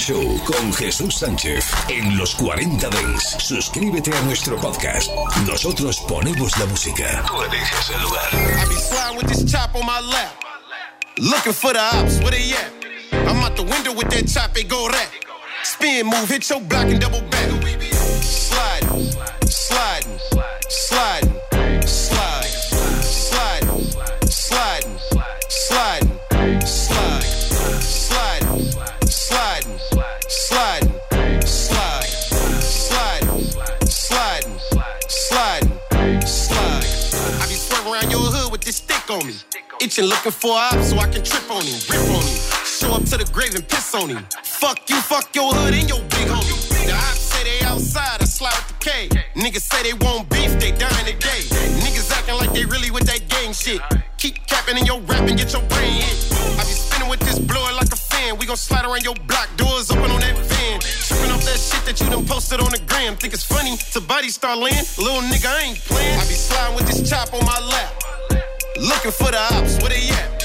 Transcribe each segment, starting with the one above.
Show con Jesús Sánchez en los 40 Dents. Suscríbete a nuestro podcast. Nosotros ponemos la música. El lugar. I be sliding with this chop on my lap. Looking for the ops, where they at? I'm out the window with that chop, it go rat. Spin move, hit your block and double back. Sliding, sliding, sliding, sliding, sliding, sliding, Slide, sliding, sliding, sliding, Slide, sliding, sliding, sliding, Slide, sliding, sliding, sliding. I be swerving around your hood with this stick on me. Itching looking for a op so I can trip on him, rip on him. Show up to the grave and piss on him. Fuck you, fuck your hood and your big homie. The ops say they outside, I slide with the K. Niggas say they want beef, they dying today. Niggas acting like they really with that gang shit. Keep capping in your rap and get your brain hit. I be spinning with this blower like a fan. We gon' slide around your block, doors open on that van. Tripping off that shit that you done posted on the gram. Think it's funny to body start laying? Little nigga, I ain't playing. I be sliding with this chop on my lap. Looking for the ops, where they at?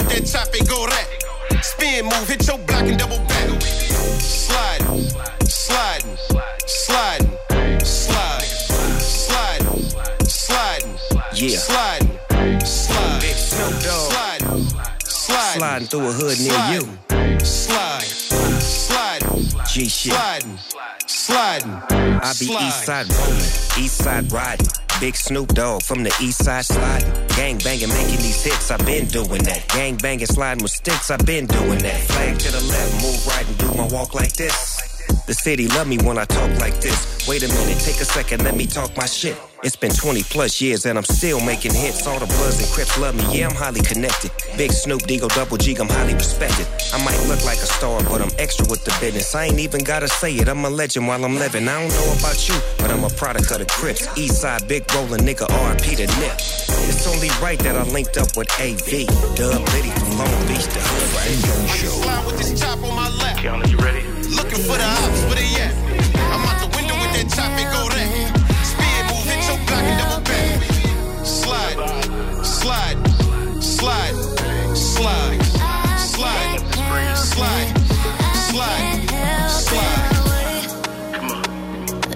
With that chop, they go rat. Spin move, hit your block and double back. Sliding, sliding, sliding, sliding, sliding, sliding, Yeah. sliding, sliding, Big Snoop Dogg. sliding, sliding, Sliding through a hood near you. Slide, sliding, G shit. sliding, sliding. I be east side rolling, east side riding. Big Snoop Dogg from the east side sliding. Gang banging, making these hits, i been doing that. Gang banging, sliding with sticks, i been doing that. Flag to the left, move right and do my walk like this. The city love me when I talk like this. Wait a minute, take a second, let me talk my shit. It's been 20 plus years and I'm still making hits. All the Bloods and Crips love me, yeah, I'm highly connected. Big Snoop, Deagle, Double G, I'm highly respected. I might look like a star, but I'm extra with the business. I ain't even gotta say it, I'm a legend while I'm living. I don't know about you, but I'm a product of the Crips. East side, big rolling nigga, RP to Nip. It's only right that I linked up with AV. Dub Liddy from Long Beach to Hood, right? I with this on my. Keanu, you ready? Looking for the ops, where they at? I'm out the window with that chop, it go that. Speed move, hit your block and double back. Slide, slide, slide, slide, slide, slide, slide, slide.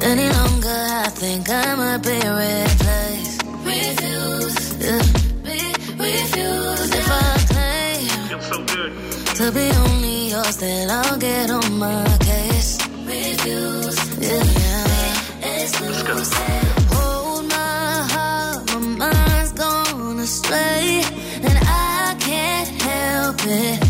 Any longer, I think I might be replaced. Refuse, yeah. Re- refuse. If I claim so good. to be only yours, then I'll get on my case. Refuse, yeah. Exclusive. Hold my heart, my mind's gone astray, and I can't help it.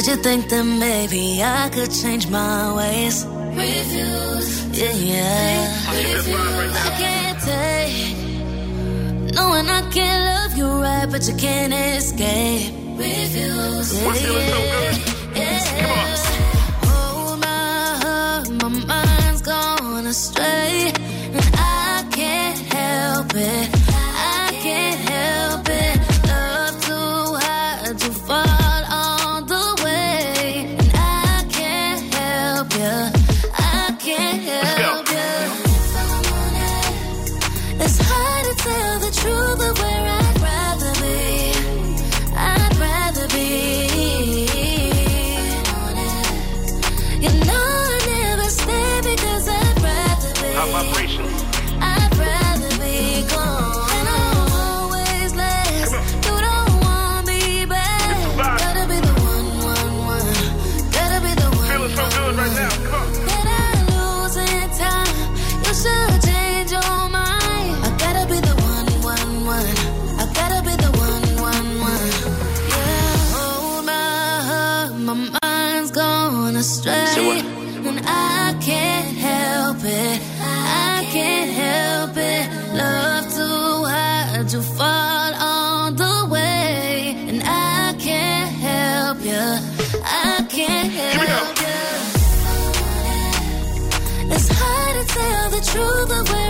Did you think that maybe I could change my ways? Refuse. Yeah, yeah. I can't take knowing I can't love you right, but you can't escape. Refuse. Yeah, yeah. Hold oh, my heart, my mind's gone astray, and I can't help it. Tell the truth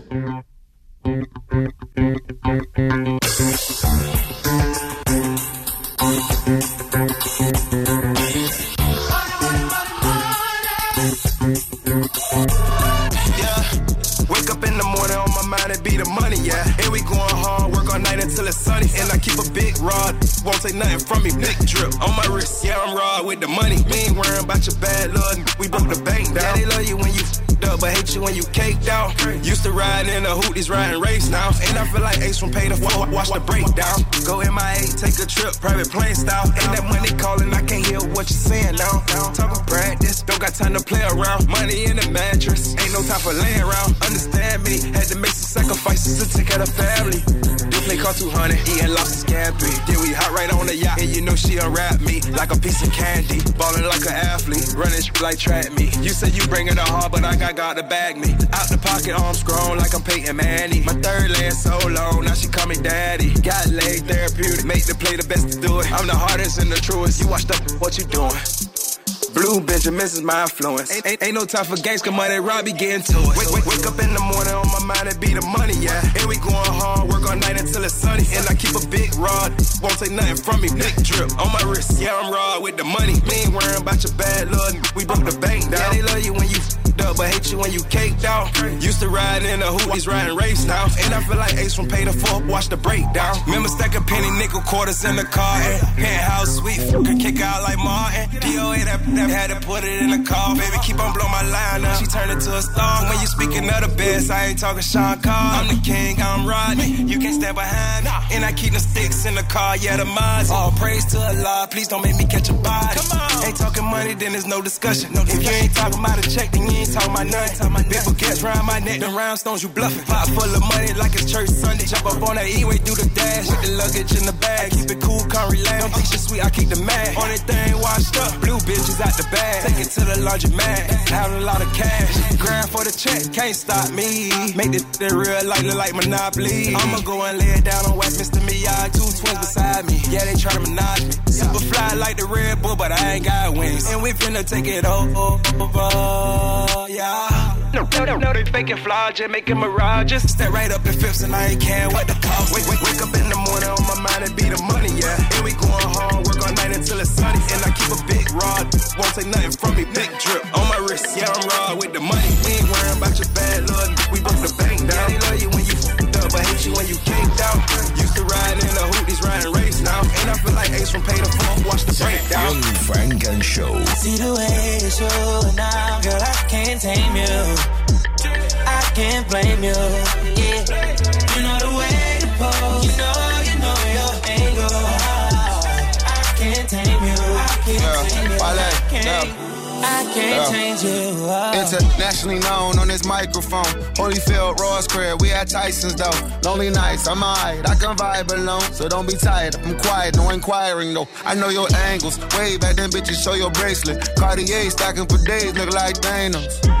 And I feel like Ace from Paid in Full, watch the breakdown. Go MIA, take a trip, private plane style. And that money calling, I can't hear what you're saying now. Talk of practice, don't got time to play around. Money in the mattress, ain't no time for laying around. Understand me, had to make some sacrifices to take care of family. Play call 200, eating lobster scampi. Yeah, we hot right on the yacht, and you know she unwrap me like a piece of candy. Ballin' like an athlete, running like track me. You say you bringing the hard, but I got God to bag me. Out the pocket, arms grown like I'm Peyton Manny. My third leg so long, now she call me daddy. Got leg therapeutic, make the play the best to do it. I'm the hardest and the truest. You washed up, what you doing? Blue Benjamins is my influence. Ain't, ain't, ain't no time for gangsta money, Robbie getting to it. Wake, wake, wake up in the morning on my mind, it be the money, yeah. And we going hard, work all night until it's sunny. And I keep a big rod, won't take nothing from me. Big drip on my wrist, yeah, I'm raw with the money. We ain't worrying about your bad luck, we broke the bank down. Yeah, they love you when you f***ed up, but hate you when you caked out. Used to ride in a hoot, he's riding race now. And I feel like Ace from Paid in Full, watch the breakdown. Remember stacking penny nickel quarters in the car, and penthouse suite, could kick out like Martin. DOA that, that had to put it in the car, baby, keep on blowing my line up. She turned into a star. When you speaking of the best, I ain't talking Sean Carr. I'm the king, I'm Rodney. You can't stand behind me. And I keep the sticks in the car, yeah, the mods. All praise to Allah, please don't make me catch a body. Come on. Ain't talking money, then there's no discussion. No if you ain't talking about a check, then you ain't talking about nothing. Big baguettes round my neck, the rhinestones you bluffing. Pot full of money like it's church Sunday. Jump up on that E-way through the dash, with the luggage in the bag. Keep it cool, can't relax. Don't think shit sweet, I keep the mag. On that thing washed up, blue bitches out the bag. Take it to the laundromat, have a lot of cash. Grind for the check, can't stop me. Make this shit real life look like Monopoly. I'ma go and lay it down on Westminster Miyagi. Two twins beside me, yeah, they try to menage me. Super fly like the Red Bull, but I ain't got wings. And we finna take it over, yeah. No, no, no, no, they faking flaws, just making mirages. Step right up in fifths and I ain't care what the cost. Wake, wake, wake up in the morning on my mind and be the money, yeah. And we going hard, work all night until it's sunny. And I keep a big rod, won't take nothing from me. Big drip on my wrist, yeah, I'm raw with the money. We ain't worrying about your bad luck, we broke the bank down. Yeah, they love you when you f***ed up, but hate you when you caked out. Used to ride in a hoot, these riding race now. And I feel like Ace from Paid in Full, watch the breakdown. Selección Funk and Show. See the way you're now, girl, I can't tame you. I can't blame you. Yeah, you know the way Can't change. Oh. Internationally known on this microphone. Holyfield, Ross Crib, we at Tyson's though. Lonely nights, I'm alright, I can vibe alone. So don't be tired, I'm quiet, no inquiring though. I know your angles. Way back then, bitches, show your bracelet. Cartier stacking for days, look like Thanos.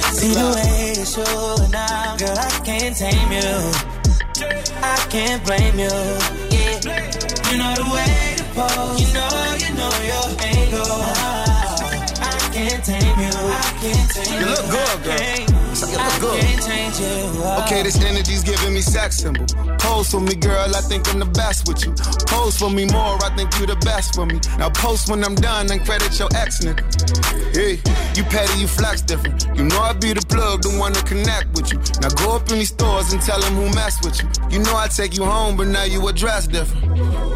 See the way it's you now, girl, I can't tame you. I can't blame you. Yeah, you know the way to pose. You know, you know your angle. I can't tame you. I can't tame you. You look good, girl. Look good. Okay, this energy's giving me sex symbol. Pose for me, girl, I think I'm the best with you. Pose for me more, I think you the best for me. Now post when I'm done and credit your ex nigga. Hey, you petty, you flex different. You know I be the plug, the one to connect with you. Now go up in these stores and tell them who mess with you. You know I take you home, but now you address different.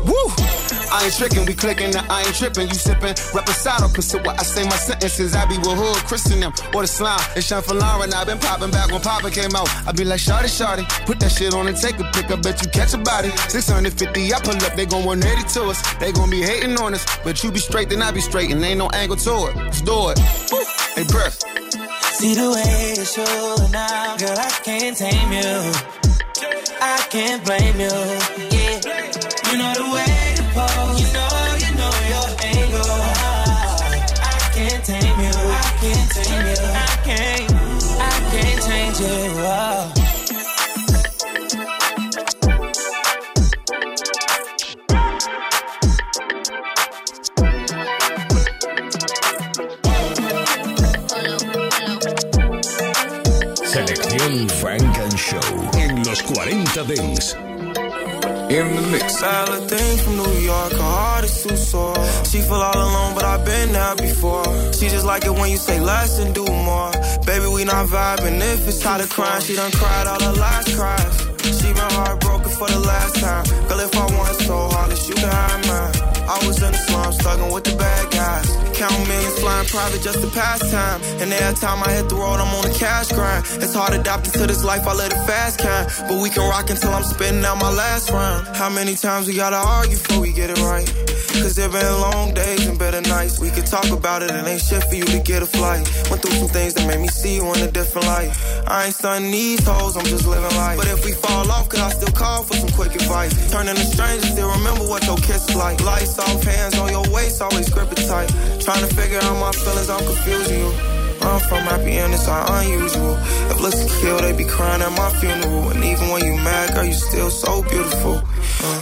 Woo! I ain't tricking, we clicking, I ain't tripping. You sipping, reposado, consider what I say my sentences. I be with hood, Christian them, or the slime. It's Sean for Lauren, i been popping back when Papa came out. I be like, Shorty, Shorty, put that shit on and take a pic. I bet you catch a body. 650, I pull up, they gon' 180 to us. They gon' be hating on us, but you be straight, then I be straight, and ain't no angle to it. Let's do it. Hey, breath. See the way it's you now, girl, I can't tame you. I can't blame you. In the mix. Salad thing from New York, her heart is too sore. She feel all alone, but I've been there before. She just like it when you say less and do more. Baby, we not vibing. If it's tired to cry. she done cried all her last cries. She been heartbroken for the last time. Girl, if I want so hard, you can have mine. I was in the slums, thugging with the bad guys. Count millions, flying private just to pass time. And every time I hit the road, I'm on a cash grind. It's hard adapting to this life, I let it fast kind. But we can rock until I'm spitting out my last rhyme. How many times we gotta argue before we get it right? Cause there been long days and better nights. We could talk about it and ain't shit for you to get a flight. Went through some things that made me see you in a different light. I ain't stunning these hoes, I'm just living life. But if we fall off, could I still call for some quick advice? Turning to strangers, still remember what your kiss is like. Lights off, hands on your waist, always grip it tight. Trying to figure out my feelings, I'm confusing you. I'm from happy endings are unusual. If looks kill, they be crying at my funeral. And even when you mad, girl, you still so beautiful.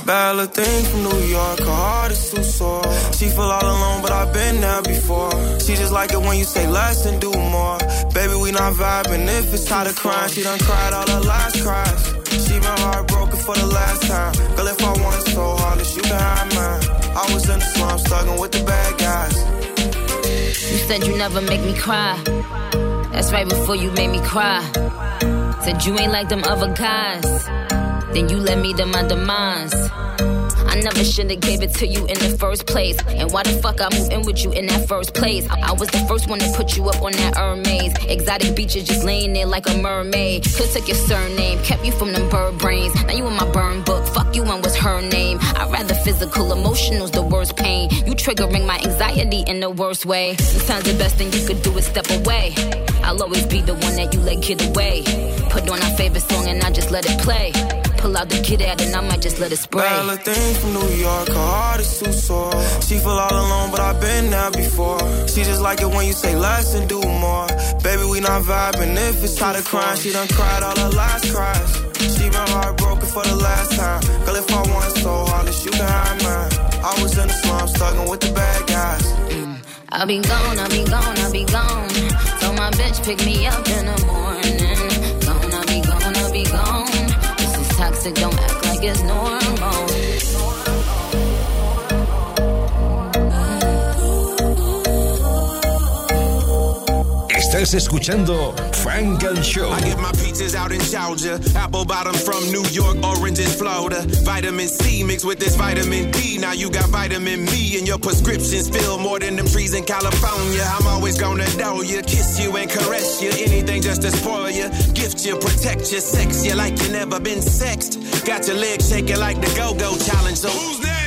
Bad little thing from New York, her heart is too sore. She feel all alone, but I've been there before. She just like it when you say less and do more. Baby, we not vibing. If it's tired of crying, she done cried all her last cries. She been heartbroken for the last time. Girl, if I want it so hard, you can have mine. I was in the slums, thugging with the bad said you never make me cry. That's right before you made me cry. Said you ain't like them other guys. Then you led me to my demise. I never should've gave it to you in the first place. And why the fuck I moved in with you in that first place? I, was the first one to put you up on that Hermes. Exotic beaches just laying there like a mermaid. Could took your surname, kept you from them bird brains. Now you in my burn book. Fuck you and what's her name? I'd rather physical, emotional's the worst pain. You triggering my anxiety in the worst way. Sometimes the best thing you could do is step away. I'll always be the one that you let get away. Put on our favorite song and I just let it play. Pull out the kid out and I might just let it spray. Little thing from New York, her heart is too sore. She feel all alone, but I've been there before. She just like it when you say less and do more. Baby, we not vibing. If it's tired of crying, she done cried all her last cries. She been heartbroken for the last time. Girl, if I want so hard, you can have mine. I was in the slums, thugging with the bad guys. Mm. I'll be gone, I'll be gone, I'll be gone. So my bitch pick me up in the morning. Toxic, don't act like it's normal. Estás escuchando Funk and Show. I get my peaches out in Georgia, apple bottom from New York, oranges Florida. Vitamin C mixed with this vitamin D. Now you got vitamin me, and your prescriptions fill more than them trees in California. I'm always gonna know you, kiss you and caress you. Anything just to spoil you, gift you, protect you, sex you like you never been sexed. Got your legs shaking like the go-go challenge. So who's next?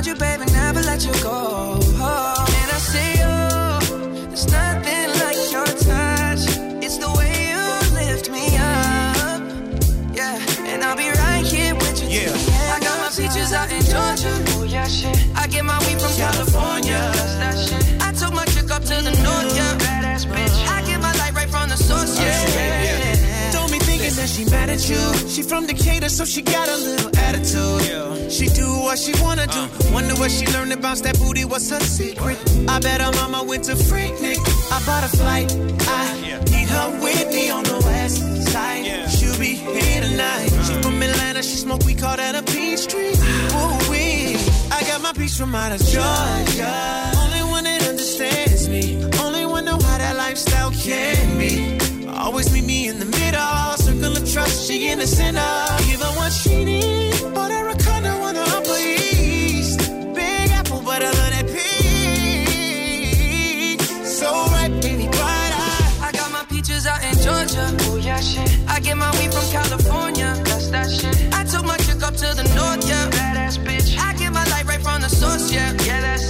I wanna wrap my arms around you, baby, never let you go. Oh. And I say, oh, there's nothing like your touch. It's the way you lift me up. Yeah, and I'll be right here with you. Yeah. I got my peaches out in Georgia. Oh yeah, shit. I get my weed from California. That's that shit. I took my chick up to the north, yeah. Badass bitch. I get my light right from the source, yeah. She mad at you. She from Decatur, so she got a little attitude. She do what she wanna do. Wonder what she learned about that booty. What's her secret? I bet her mama went to Freaknik. I bought a flight. I need her with me on the west side. She'll be here tonight. She from Atlanta. She smoke. We call that a peach tree. Ooh wee. I got my peach from out of Georgia. Only one that understands me. Only one know how that lifestyle can be. Always meet me in the middle, she in the center. Give her what she needs, but her a condo on the upper east. Big apple, but I love that peach. So right, baby, bright eye. I got my peaches out in Georgia. Oh yeah, shit. I get my weed from California. That's that shit. I took my chick up to the north, yeah. Badass bitch. I get my light right from the source, yeah. Yeah, that's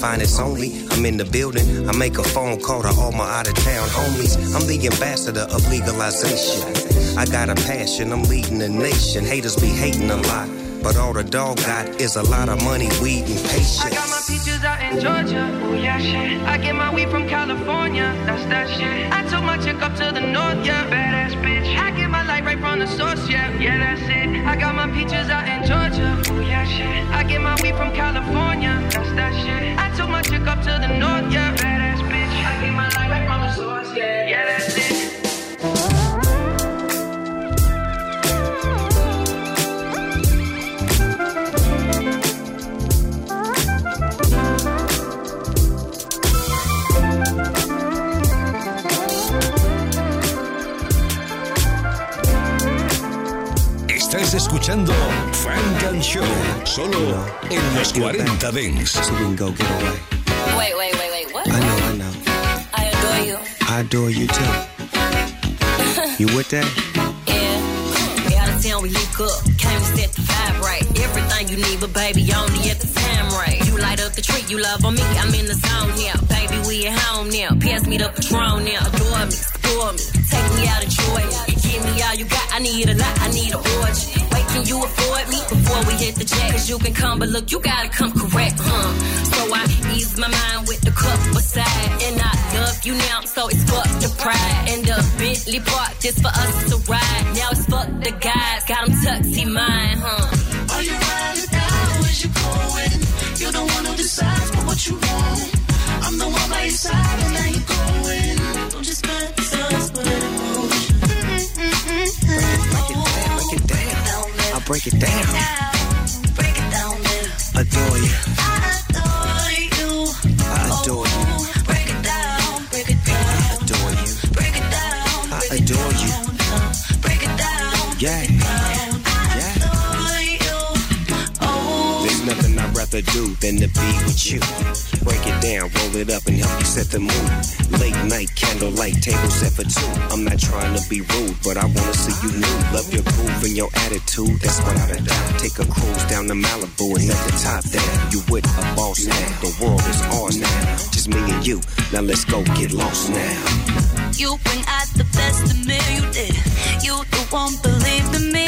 Finest only, I'm in the building. I make a phone call to all my out of town homies. I'm the ambassador of legalization. I got a passion, I'm leading the nation. Haters be hating a lot, but all the dog got is a lot of money, weed, and patience. I got my peaches out in Georgia. Oh yeah, shit. I get my weed from California. That's that shit. I took my chick up to the north, yeah. Badass bitch. I get my light right from the source, yeah. Yeah, that's it. I got my peaches out in Georgia. Oh yeah, shit. I get my weed from California. That's that shit. I took my chick up to the north, yeah. Badass bitch. I get my light right from the source, yeah. Yeah, that's it. Estás escuchando Funk and Show, solo en los 40 Dents. So we can go get away. Wait, wait, wait, wait. What? I know, I know. I adore you. I adore you too. You with that? Yeah. We out of town, we link up. Came to set the vibe right. Everything you need, but baby, only at the time right. You light up the tree, you love on me. I'm in the zone here. Baby, we at home now. Pass me the Patron now. Adore me, adore me. Take me out, enjoy me. Give me all you got. I need a lot, I need a orgy. Wait, can you afford me before we hit the jet? Cause you can come, but look, you gotta come correct, huh? So I ease my mind with the cup beside. And I love you now, so it's fuck the pride. And the Bentley park just for us to ride. Now it's fuck the guys, got them tuxy mine, huh? Down. Break it down. Break it down. Adore you. Rather do than to be with you. Break it down, roll it up, and help you set the mood. Late night candlelight table set for two. I'm not trying to be rude, but I wanna see you new. Love your groove and your attitude, that's without a doubt. Take a cruise down to Malibu and let the top down. You with a boss now, the world is ours now. Just me and you, now let's go get lost now. You bring out the best in me, you did. You the one believe in me,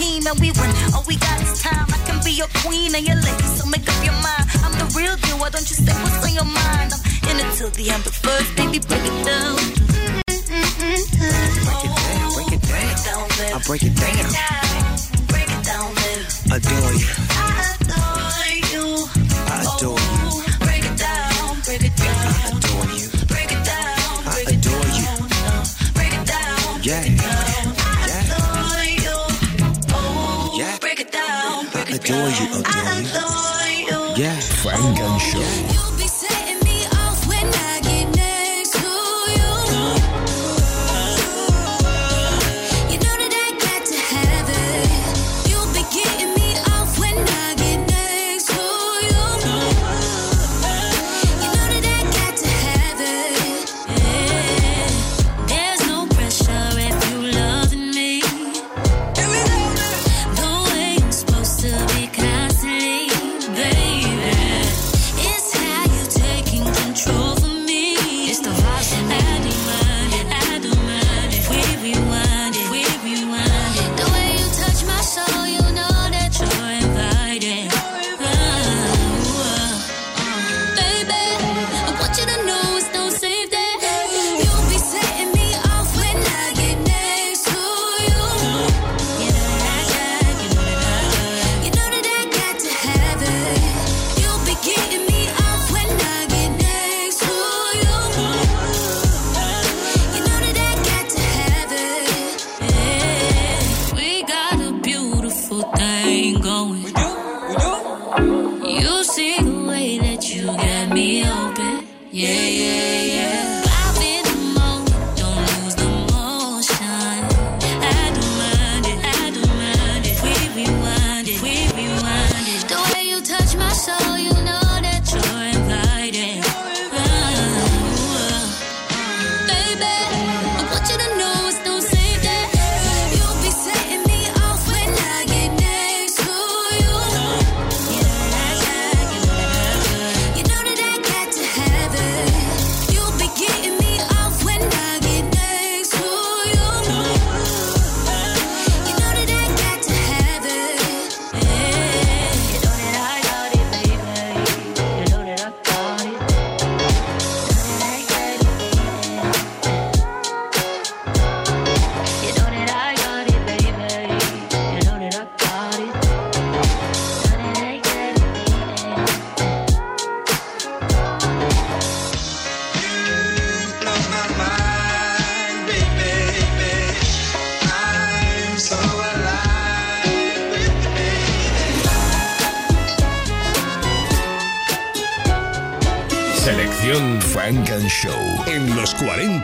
team and we win. All we got is time. I can be your queen and your lady, so make up your mind. I'm the real deal. Why don't you say what's on your mind? I'm in it till the end, but first, baby, break it down. Break it down, break it down. I break it down. I you.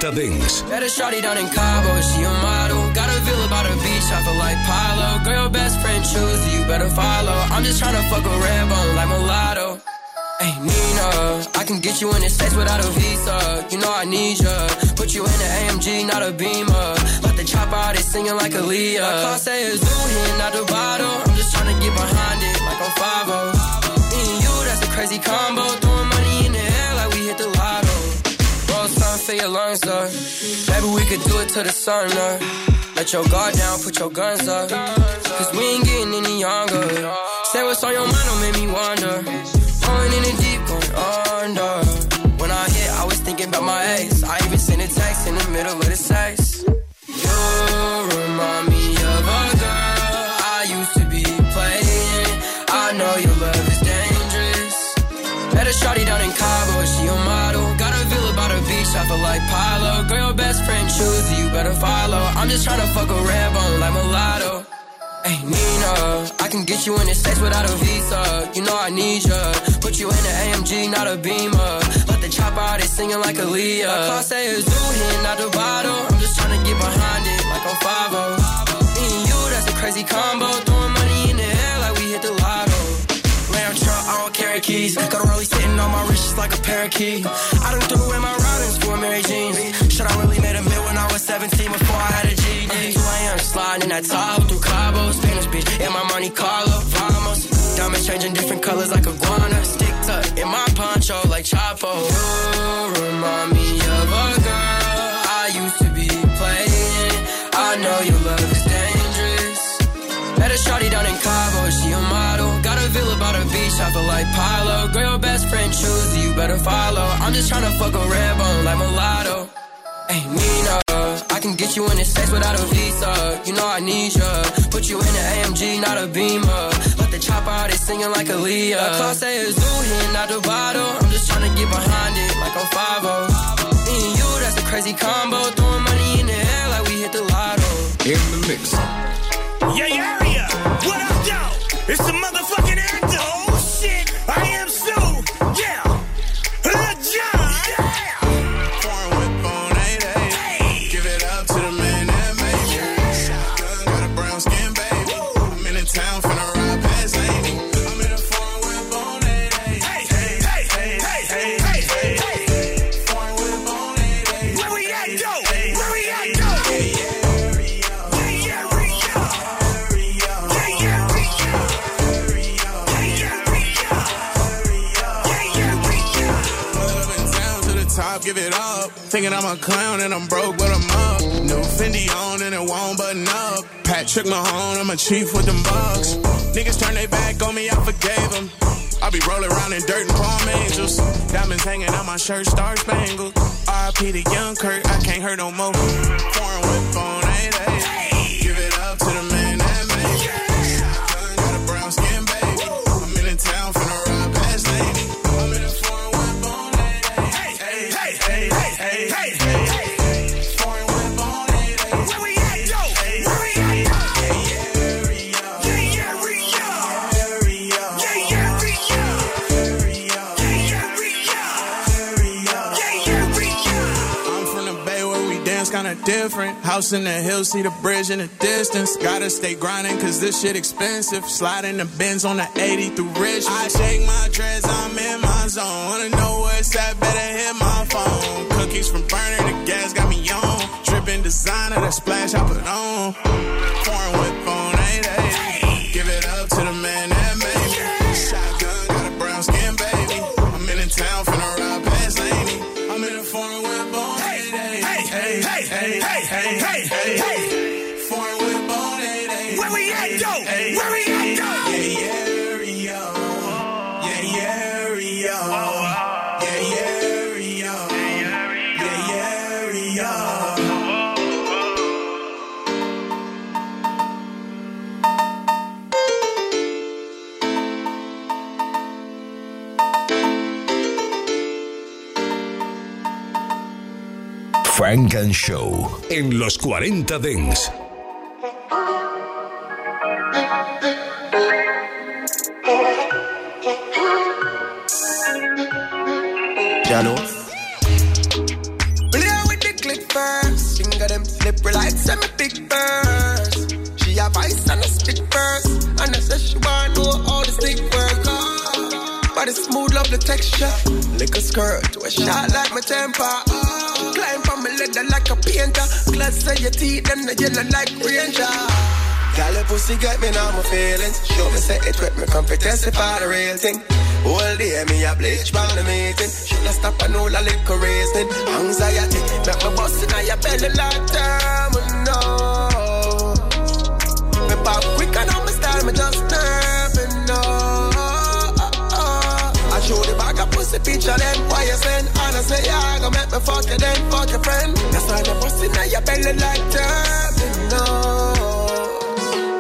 40 Dents. Met a shawty down in Cabo, she a model. Got a villa by the beach, I feel like Pilo. Girl, best friend choose you, better follow. I'm just tryna fuck a bone like mulatto. Hey Nina, I can get you in the States without a visa. You know I need ya. Put you in an AMG, not a Beamer. Let the chop out, it's singing like Aaliyah. My car say it's new not the bottle. I'm just tryna get behind it like I'm 5 Me and you, that's a crazy combo. Throwing money For your lungs up. Maybe we could do it to the sun up. Let your guard down, put your guns up. Cause we ain't getting any younger. Say what's on your mind, don't make me wonder. Going in the deep, going under. When I hit, I was thinking about my ex. I even sent a text in the middle of the sex. You remind me of a girl I used to be playing. I know your love is dangerous. Met a shawty down in Cabo, feel like Pilo. Girl, your best friend choose you, better follow. I'm just tryna fuck a red bone like mulatto. Hey Nina, I can get you in the States without a visa. You know I need ya. Put you in an AMG, not a Beamer. Let the chop out, it's singing like Aaliyah. My car say it's new here, not the bottle. I'm just tryna get behind it like I'm a 5 Me and you, that's a crazy combo. Throwing money in the air like we hit the lotto. Lamb truck, I don't carry keys. Got a rollie sitting on my wrist just like a parakeet. I done threw Mary Jeans. Should I really made a mil when I was 17 before I had a GD? 2 a.m. sliding in that top through Cabo, Spanish beach, in my money Carlo, vamos. Diamonds changing different colors like iguana. Stick tuck in my poncho like Chapo. You remind me villa by the beach, I feel like Pilo. Girl, your best friend choose you better follow. I'm just tryna fuck a red bone like mulatto. Hey, Nina, I can get you in the States without a visa. You know I need ya. Put you in an AMG, not a Beamer. Let the chopper out, they singing like Aaliyah. Class A is new here, not the bottle. I'm just tryna get behind it like I'm 5 Me and you, that's a crazy combo. Throwing money in the air like we hit the lotto. In the mix. Yeah, area. What up, though? It's the motherfucking anthem. Shit, I am Thinking I'm a clown and I'm broke, but I'm up. New Fendi on and it won't button up. Patrick Mahone, I'm a chief with them bucks. Niggas turn their back on me, I forgave them. I be rolling around in dirt and palm angels. Diamonds hanging on my shirt, star spangled. RIP to Young Kurt, I can't hurt no more. Foreign whip different. House in the hills, see the bridge in the distance. Gotta stay grinding cause this shit expensive. Sliding the bins on the 80 through rich. I shake my dress, I'm in my zone. Wanna know what's that? Better hit my phone. Cookies from burner, the gas got me on. Dripping designer, that splash I put on. Foreign whip Funk and Show en los 40 Dents. Jano. Play with the click first. Finger them slippery like semi big burst. She have ice and a stick first. And I said she wanna know all the stick work. Body smooth, love the texture. Lick a skirt, we shot like my temper. Climb leather like a painter. Glass of your teeth, them the yellow like ranger. Girl, your pussy got me now my feelings. Show me say it with me, fi testify the real thing. All day me a bleach by the meeting. Shoulda stop and all a little reason. Anxiety, make me bust inna your belly like time, picture then why you send And I say yeah, I go make me fuck you then fuck your friend. That's why me bust inna your belly like terminal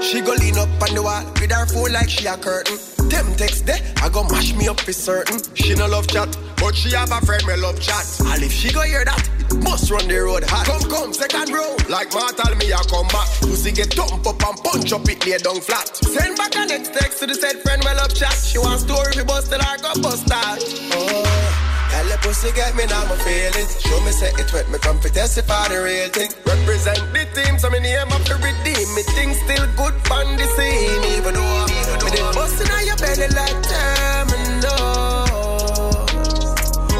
She go lean up on the wall with her phone like she a curtain. Them text there, I go mash me up for certain. She no love chat, but she have a friend me love chat. And if she go hear that, must run the road hot Come come, second row, like mortal me a come back Pussy get thump up and punch up it lay down flat Send back a next text to the said friend well up chat She want story, we bust till I go bust that Oh Girl, the pussy get me now, my feelings. Show me say it wet, me come to testify the real thing. Represent the team, so me name up to redeem. Me things still good on the scene, even though me did bustin' on your belly like terminal.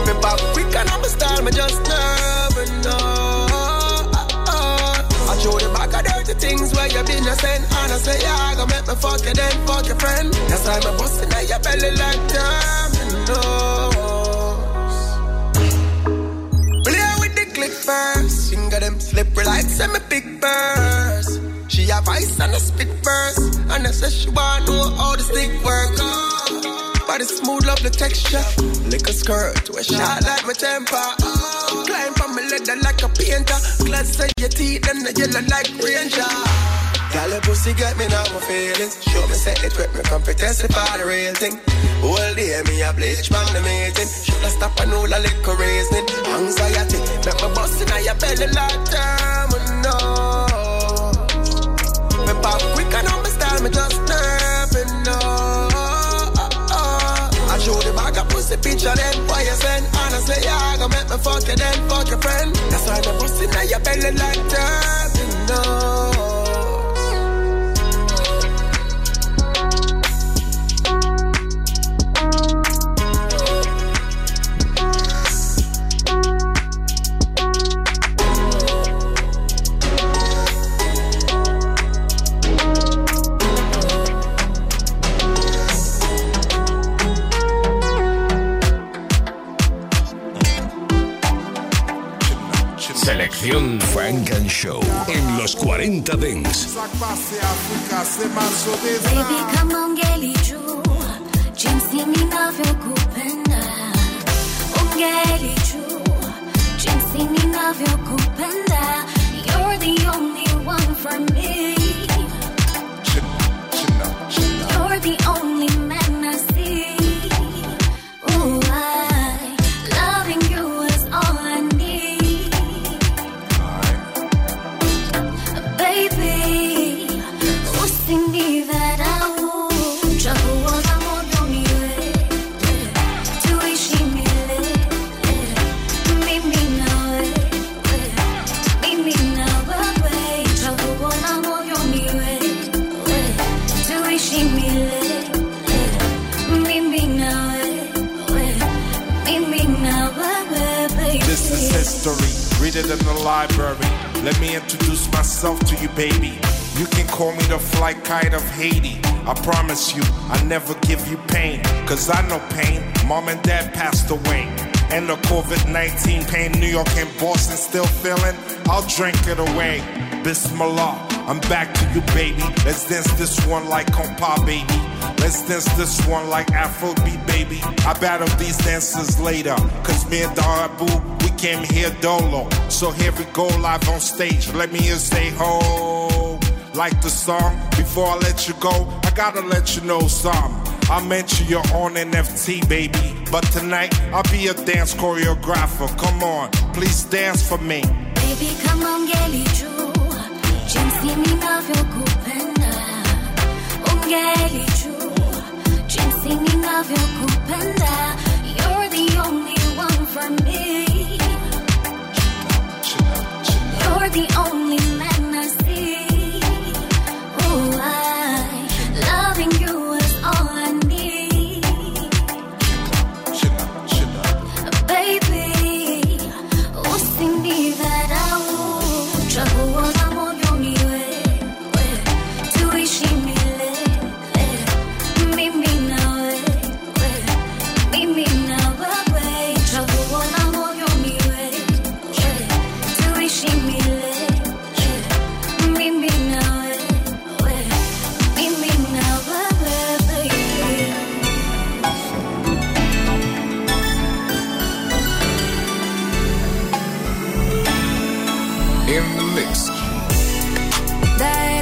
Me pop quick and I'm a star, me just things where you been a send. Honestly, yeah, I gonna make me fuck you then fuck your friend. That's why me bustin' on your belly like terminals. Play with the click first. Finger them slippery like semi big burst. She have ice and a spit burst. And I say she want know how the stick work. Body smooth, love the texture. Lick a skirt, we shot like my temper. Climb from my leather like a painter. Glass say your teeth and the yellow like ranger. Girl, your pussy get me now, my feelings. Show me say it with me, come to testify the real thing. All day me a bleach from the meeting. Shoulda stop and all a little reasoning. Anxiety, make me bust in your belly like terminal. Oh, me pop quick and on my style, me just never know. I show the bag of pussy picture then why you send Honestly, I gonna make me fuck you then fuck your friend That's why me bust in your belly like terminal. Selección Funk and Show en los 40 Dance. Baby, come on, ngelijua jinsi ninavyokupenda. Ungelijua jinsi ninavyokupenda. You're the only one for me. History. Read it in the library. Let me introduce myself to you, baby. You can call me the flight kite of Haiti. I promise you, I never give you pain. Cause I know pain. Mom and dad passed away. And the COVID 19 pain, New York and Boston still feeling. I'll drink it away. Bismillah, I'm back to you, baby. Let's dance this one like compa, baby. Let's dance this one like Afrobeat, baby. I battle these dancers later. Cause me and Darabu, came here dolo. So here we go live on stage. Let me just say ho. Like the song, before I let you go, I gotta let you know something. I mention you're on NFT, baby. But tonight, I'll be a dance choreographer. Come on, please dance for me. Baby, come on, ngelijua jinsi ninavyokupenda. Ungelijua jinsi ninavyokupenda. You're the only one for me. The only the mix. Yeah,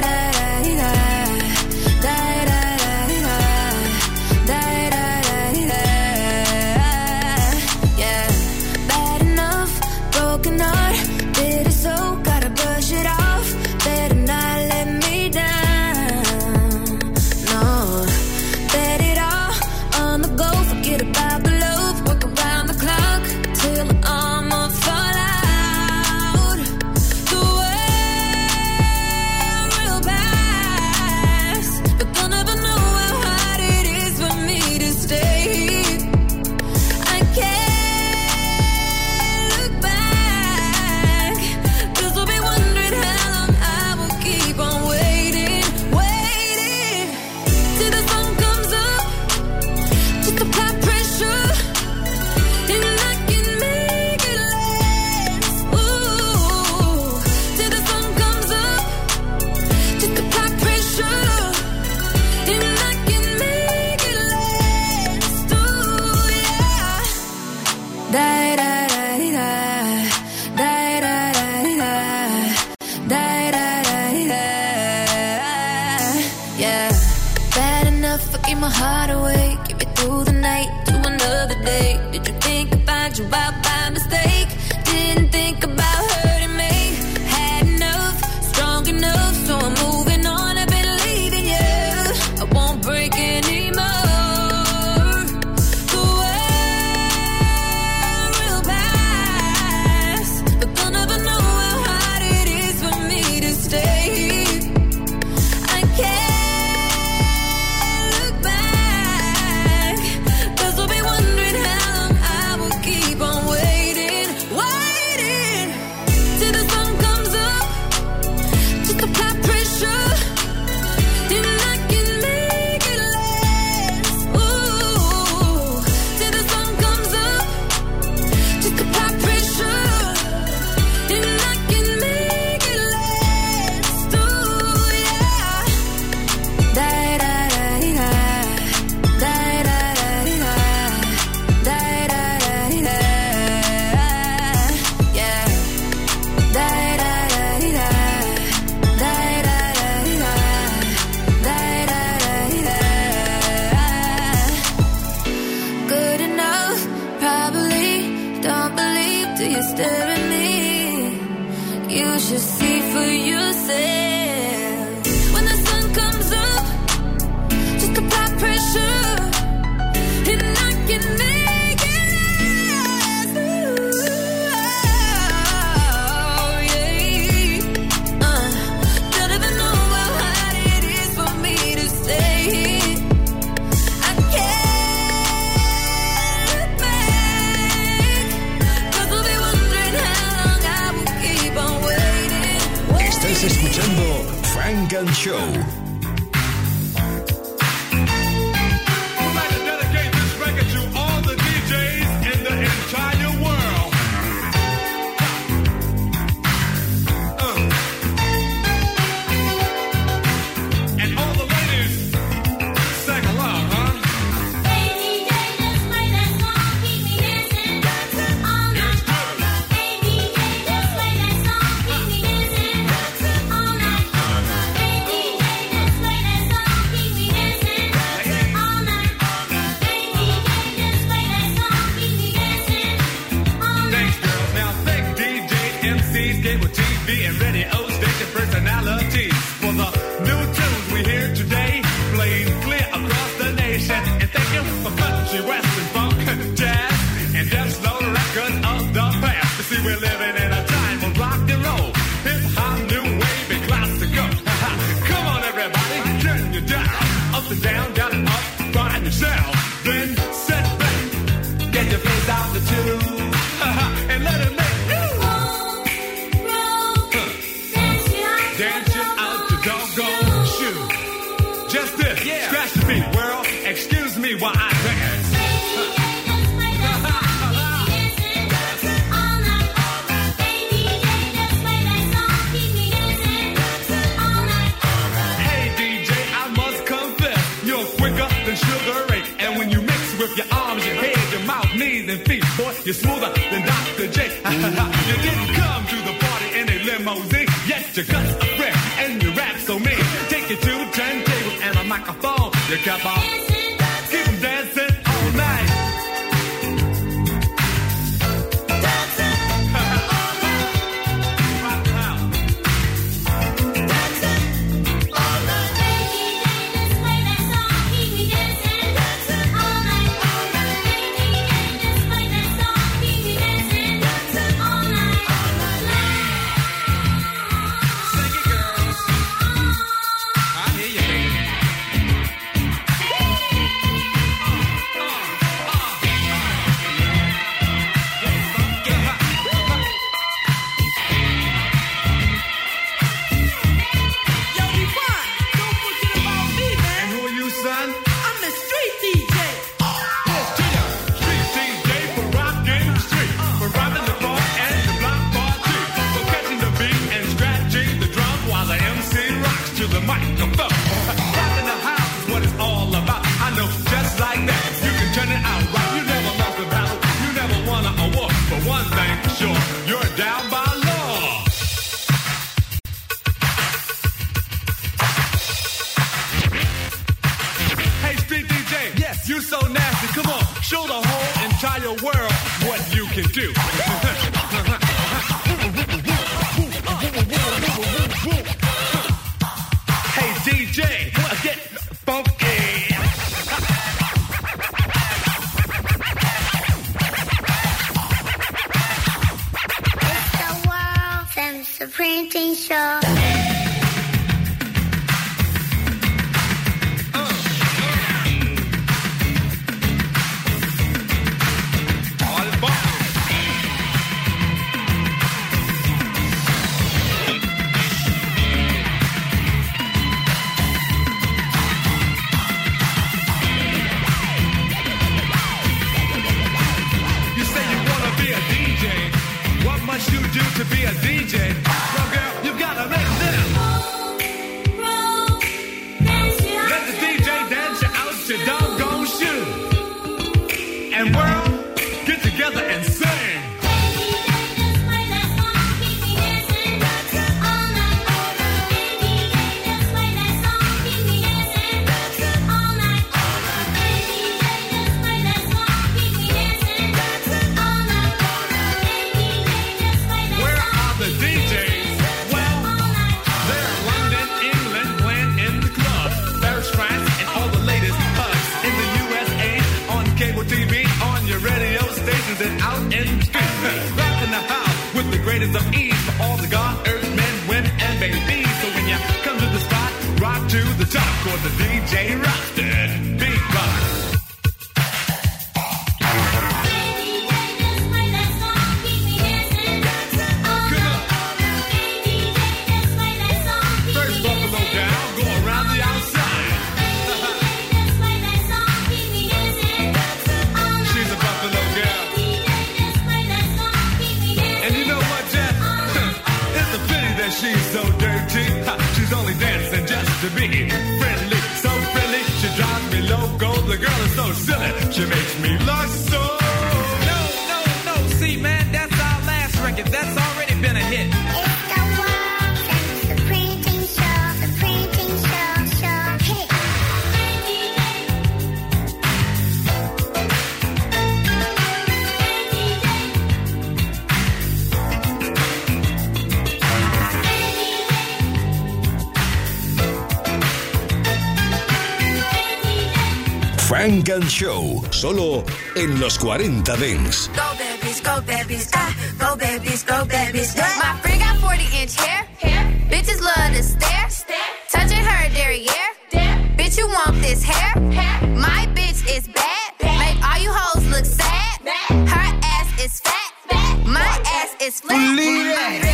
Caribbean Show, solo en los 40 Dance. Go babies, go babies, ah, go babies, go babies. Yeah. My friend got 40 inch hair, hair. Bitches love to stare, stare. Touching her derriere, Bitch, you want this hair? hair. My bitch is bad. bad. Make all you hoes look sad. Bad. Her ass is fat. fat. My ass is flat.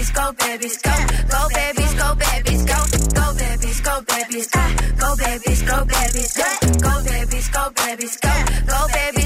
babies, go babies, go. Go babies, go babies, go. Go babies, go babies, ah. Go babies, go babies, go. Go babies, go babies. Go babies.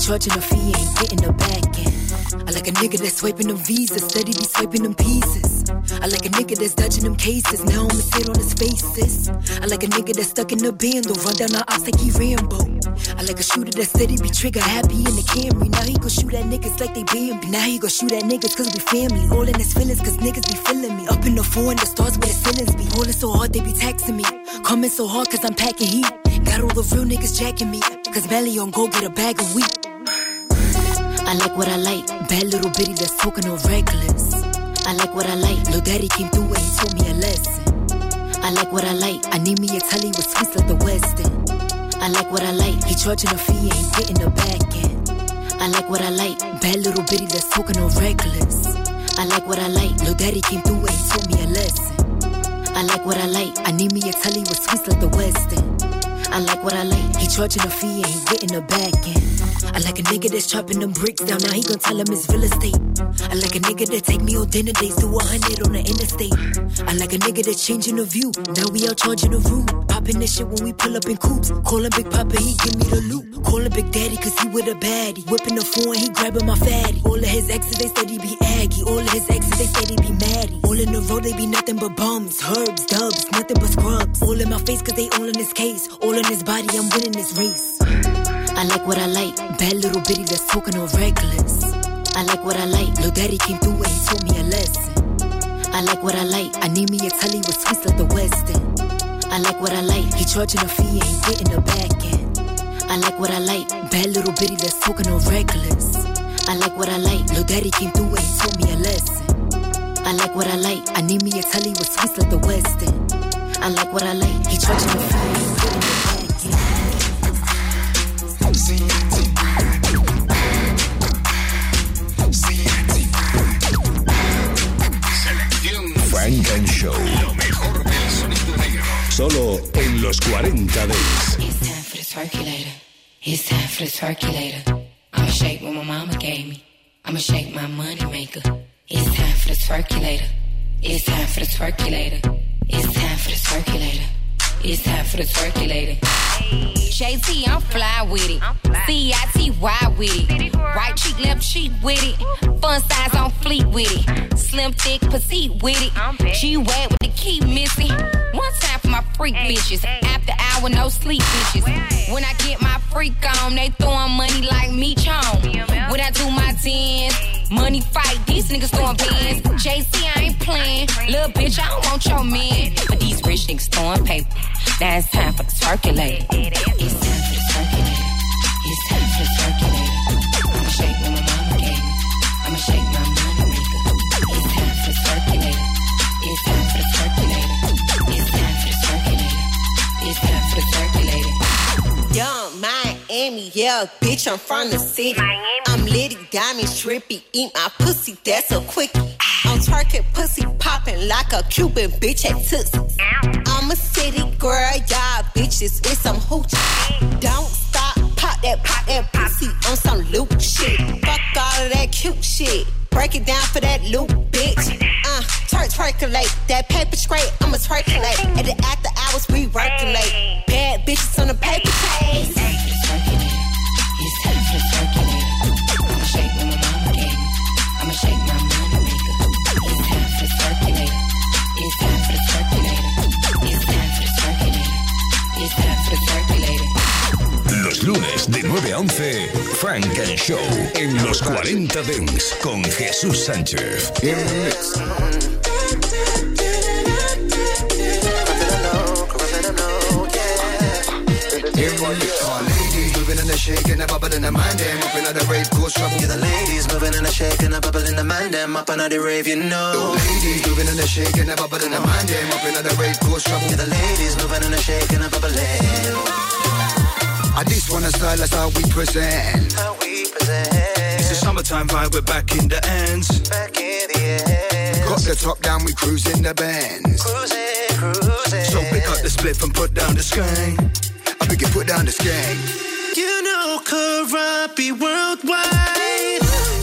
Charging a fee he getting the back end. I like a nigga that's swiping them visas, steady be swiping them pieces. I like a nigga that's dodging them cases. Now I'ma sit on his faces. I like a nigga that's stuck in the band, or run down the ops like he Rambo. I like a shooter that steady be trigger happy in the Camry. Now he gon' shoot at niggas like they Bambi. Now he gon' shoot at niggas cause we family. All in his feelings cause niggas be feeling me. Up in the four and the stars where the ceilings be. Holding so hard they be taxing me. Coming so hard cause I'm packing heat. Got all the real niggas jacking me. Cause Melly on go get a bag of wheat. I like what I like. Bad little bitty that's talking all reckless. I like what I like. Lil Daddy came through and he taught me a lesson. I like what I like. I need me a telly with sweets like the Western. I like what I like. He charging a fee and he getting the back end. I like what I like. Bad little bitty that's talking all reckless. I like what I like. Lil Daddy came through and he taught me a lesson. I like what I like. I need me a telly with sweets like the Western. I like what I like. He charging a fee and he getting a back end. I like a nigga that's chopping them bricks down. Now he gon' tell him it's real estate. I like a nigga that take me on dinner dates to 100 on the interstate. I like a nigga that's changing the view. Now we out charging the room. Popping this shit when we pull up in coops. Callin' Big Papa, he give me the loot. Callin' Big Daddy, cause he with a baddie. Whipping the phone, he grabbing my fatty. All of his exes, they said he be aggy. All of his exes, they said he be maddie. All in the road, they be nothing but bums, herbs, dubs, nothing but scrubs. All in my face, cause they all in this case. All in his body, I'm winning this race. I like what I like. Bad little bitty that's talking all reckless. I like what I like. Lil Daddy came through and he taught me a lesson. I like what I like. I need me a telly with sweets like the Western. I like what I like. He charging a fee and he getting the back end. I like what I like. Bad little bitty that's talking all reckless. I like what I like. Lil Daddy came through and he taught me a lesson. I like what I like. I need me a telly with sweets like the Western. I like what I like. He charging a fee and he getting the back end. Solo en los 40 Dance. It's time for the circulator. It's time for the circulator. I'ma shake what my mama gave me. I'ma shake my money maker. It's time for the circulator. It's time for the circulator. It's time for the circulator. It's time for the circulator. JT, I'm fly with it. C-I-T-Y with it. Right cheek, left cheek with it. Fun size on fleet with it. Slim, thick, petite with it. G-Wag with the key missing. One time my freak bitches. After hour, no sleep bitches. When I get my freak on, they throwing money like me chong. When I do my dance, money fight, these niggas throwing bands. JC, I ain't playing. Little bitch, I don't want your man. But these rich niggas throwing paper. Now it's time for the circulator. It's time for the circulator. It's time for the circulator. I'ma shake what my mama gave me. I'ma shake my money It's time for the circulator. Young Miami, yeah, bitch, I'm from the city. I'm litty, diamonds, trippy, eat my pussy, that's a quickie. I'm twerking, pussy popping like a Cuban bitch at Tootsies. I'm a city girl, y'all bitches, it's some hoochie. Don't stop, pop that, pop that pussy on some loop shit. Fuck all of that cute shit. Break it down for that loop, bitch. Twerk, twerkulate. That paper straight, I'ma twerkulate. At the after hours, we working late. Bad bitches on the paper chase. It's time for the circulator. I'ma shake my mama gave. I'ma shake my money maker. It's time for the circulator. It's time for the circulator. It's time for the circulator. It's time for the circulator. Los lunes de 9 a 11, Funk and Show en los 40 Dance con Jesús Sánchez. Shaking, a bubble in the mind, them up in the rave, cause trouble. Yeah, the ladies moving and a shaking, a bubble in the mind, them up in the rave, you know. The ladies moving and a shaking, a bubble in the mind, them up in the rave, cause trouble. Yeah, the ladies moving and a shaking, a bubble in. I just wanna style, that's how we present. How we present. It's a summertime vibe, we're back in the ends. Back in the ends. Got the top down, we cruising the bands. Cruising, cruising. So pick up the split and put down the skank. I think you put down the skank. You know, Karabi worldwide.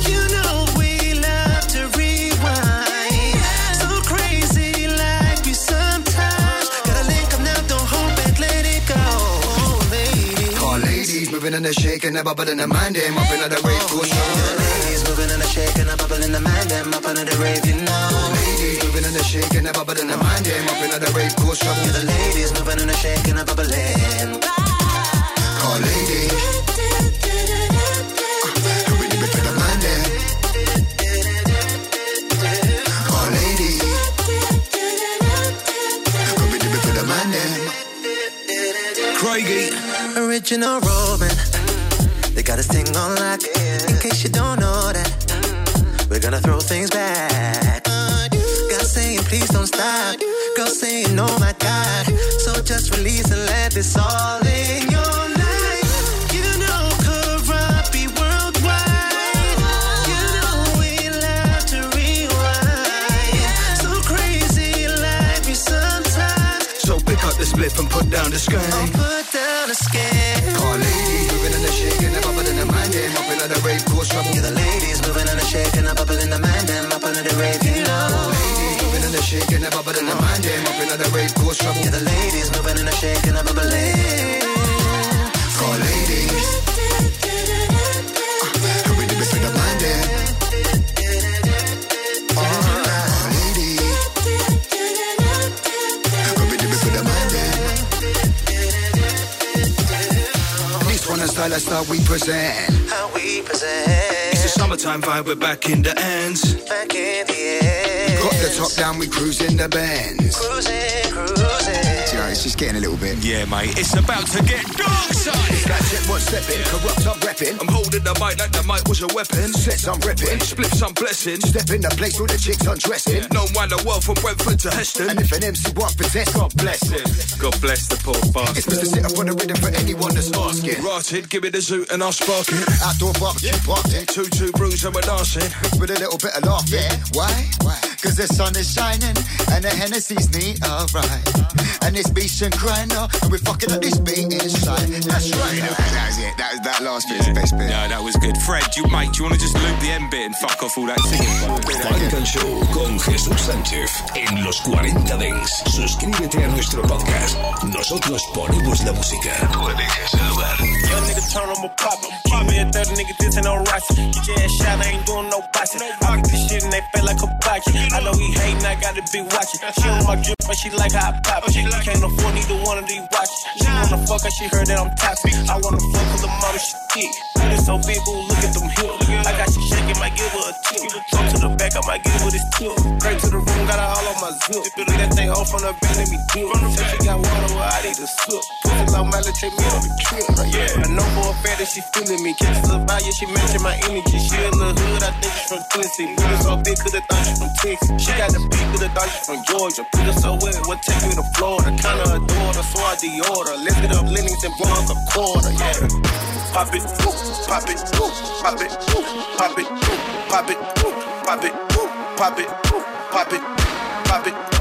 You know we love to rewind. So crazy like we sometimes. Gotta link 'em now, don't hold back, let it go. Lady. All ladies moving and a shaking, a bubble in the mind, them up in the rave, cause trouble. Ladies moving and a shaking, a bubble in the mind, them up in the rave, you know. Ladies moving and a shaking, a bubble in the mind, them up in the rave, trouble. Yeah, the ladies moving and a shaking, a bubble in. Craigie. Original Robin. They got us. In case you don't know that, we're gonna throw things back. God please don't stop. Girl saying, oh my God. So just release and let this all in your life. The split and put down the skank. Put down a scan. All ladies moving and a shaking, a bubble in the mind, them up in the rave, cause trouble. Yeah, the ladies moving and a shaking, a bubble in the mind, them up under the rave, you know. Ladies moving and a shaking, a bubble in the mind, them up in the rave, cause trouble. Yeah, the ladies moving and a shaking, a bubble in. That's how we present. How we present. It's a summertime vibe, we're back in the ends. Back in the end. Got the top down, we cruising the bands. Cruising, cruising. Yeah, just getting a little bit. Yeah, mate, it's about to get dark side. That check one stepping, corrupt I'm repping. I'm holding the mic like the mic was a weapon. Sets I'm repping. Spliffs I'm blessing. Step in the place where the chicks undressing. Known round the world from Brentford to Heston. And if an MC wants possess, God bless him. God bless the poor It's bastard. Mr. Sit up on the rhythm for anyone that's asking. Rotted, give me the zoot and I'll spark it. Outdoor barbecue party. Two two brews and we're dancing. With a little bit of laugh, yeah. Why? Why? Cause the sun is shining and the Hennessy's neat, alright. And this beach and grind up and we're fucking up this beat inside. That's right. That was it. That, that last bit is the best bit. No, that was good. Fred, you mate, do you want to just loop the end bit and fuck off all that singing? Funk and Show con Jesús Sánchez en los 40 Dance. Suscríbete a nuestro podcast. Nosotros ponemos la música. Tú eliges el lugar. Young nigga turn on my pop. Keep me a 30 nigga, this ain't no rice. Get your ass shot, I ain't doing no boxing. I get this shit and they feel like a boxing. I know he hating, I gotta be watching. She on my drip, but she like how I pop. it. Can't afford neither one of these watches. She wanna fuck her, she heard that I'm toxic. I wanna fuck with the mother she thick. It's so big, ooh, look at them hips. I got she shaking, might give her a tip. Talk to the back, I might give her this tip. Straight to the room, got her all on my zip. Look that thing off from the back, let me dip. Said she got water, well, I need a sip. Pussy low, mileage, take me on the trip. Yeah, I know for a fact that she feeling me. Kisses her body, she matching my energy. She in the hood, I think she's from. Put her so big, coulda thought she from Texas. She got the beat, coulda thought she from Georgia. Put her so wet, what take me to Florida? Kinda adore her, so I deorder. Lift it up, Lennox and bronze a quarter. Yeah. Pop it, woo, pop it, pop it, pop it, pop it, pop it, pop it, pop it, pop it,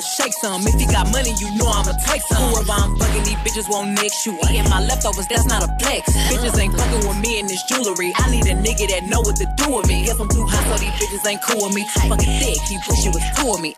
some. If you got money, you know I'ma take some. Whoever I'm fucking, these bitches won't next you. Eating my leftovers, that's not a flex. Bitches ain't fucking with me in this jewelry. I need a nigga that know what to do with me. Guess I'm too hot, so these bitches ain't cool with me. Fucking thick, he wish you was cool with me.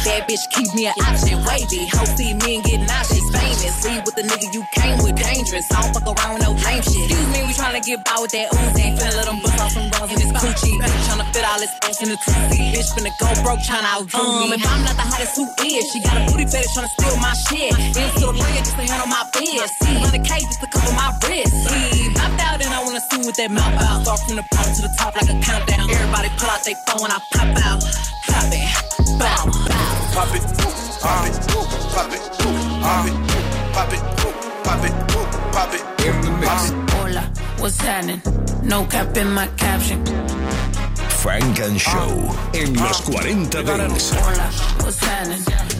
Bad bitch, keep me an option. Wavy, hoe see me and get nauseous. Famous, leave with the nigga you came with. Dangerous, I don't fuck around no lame shit. Excuse me, we tryna get by with that Uzi. Finna let them bust off some rolls in this coochie. Tryna fit all this ass in the two Bitch finna go broke, tryna outdo me. Um, if I'm not the hottest, who is? She got a booty fetish tryna steal my shit. Into the lawyer just to handle my biz. See, 100K just to cover my wrist. See, popped out and I wanna see with that mouth out. Start from the bottom to the top like a countdown. Everybody pull out their phone when I pop out. Pop it, bow, bow. Pop it, pop it, pop it, pop it, pop it, pop it, pop it, in the mix. Hola, what's happening? No cap in my caption. Funk and Show ah. en los 40 Dance. Hola, what's happening?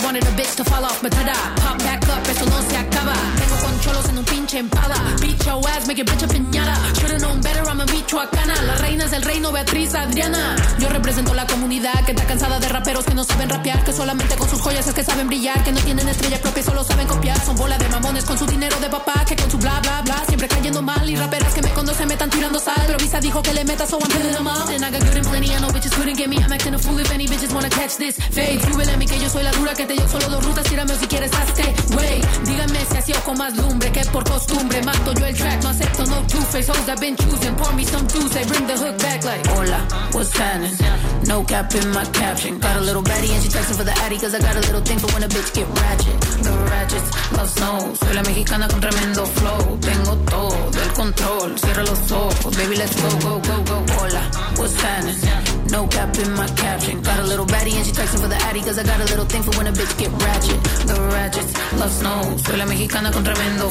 wanted a bitch to fall off. But tada, pop back up, esto no se acaba. Concholos en un pinche empada. Beat your ass, make it bitch a piñata. Should've known better, I'm a michoacana. Las reinas del reino, Beatriz, Adriana. Yo represento la comunidad que está cansada de raperos que no saben rapear. Que solamente con sus joyas es que saben brillar. Que no tienen estrella propia, solo saben copiar. Son bola de mamones con su dinero de papá. Que con su bla bla bla siempre cayendo mal. Y raperas que me conocen me están tirando sal. Pero Visa dijo que le meta, so I'm killing them all. And I got good and plenty, I know bitches couldn't get me. I'm acting a fool if any bitches wanna catch this. Fade, súbele a mí que yo soy la dura que te dio solo dos rutas. Tírame o si quieres hazte. Wey, díganme si así o con más lumbre. Que por costumbre mato yo el track. No acepto no two-face hoes I've been choosing. Pour me some Tuesday, bring the hook back like. Hola, what's happening? No cap in my caption. Got a little baddie and she texting for the addy cause I got a little thing for when a bitch get ratchet. The ratchets, love snow. Soy la mexicana con tremendo flow. Tengo todo el control. Cierra los ojos. Baby, let's go, go, go, go. Hola, what's happening? No cap in my caption. Got a little baddie and she texting for the addy cause I got a little thing for when a bitch get ratchet. The ratchets, love snow. Soy la mexicana con tremendo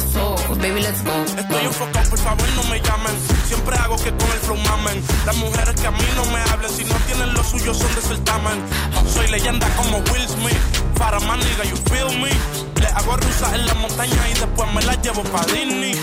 Los ojos. Baby, let's go. Estoy enfocado, por favor no me llamen. Siempre hago que con el flow mamen. Las mujeres que a mí no me hablen, si no tienen lo suyo son de certamen. Soy leyenda como Will Smith. Para más nigga, you feel me. Le hago rusas en la montaña y después me las llevo pa' Disney.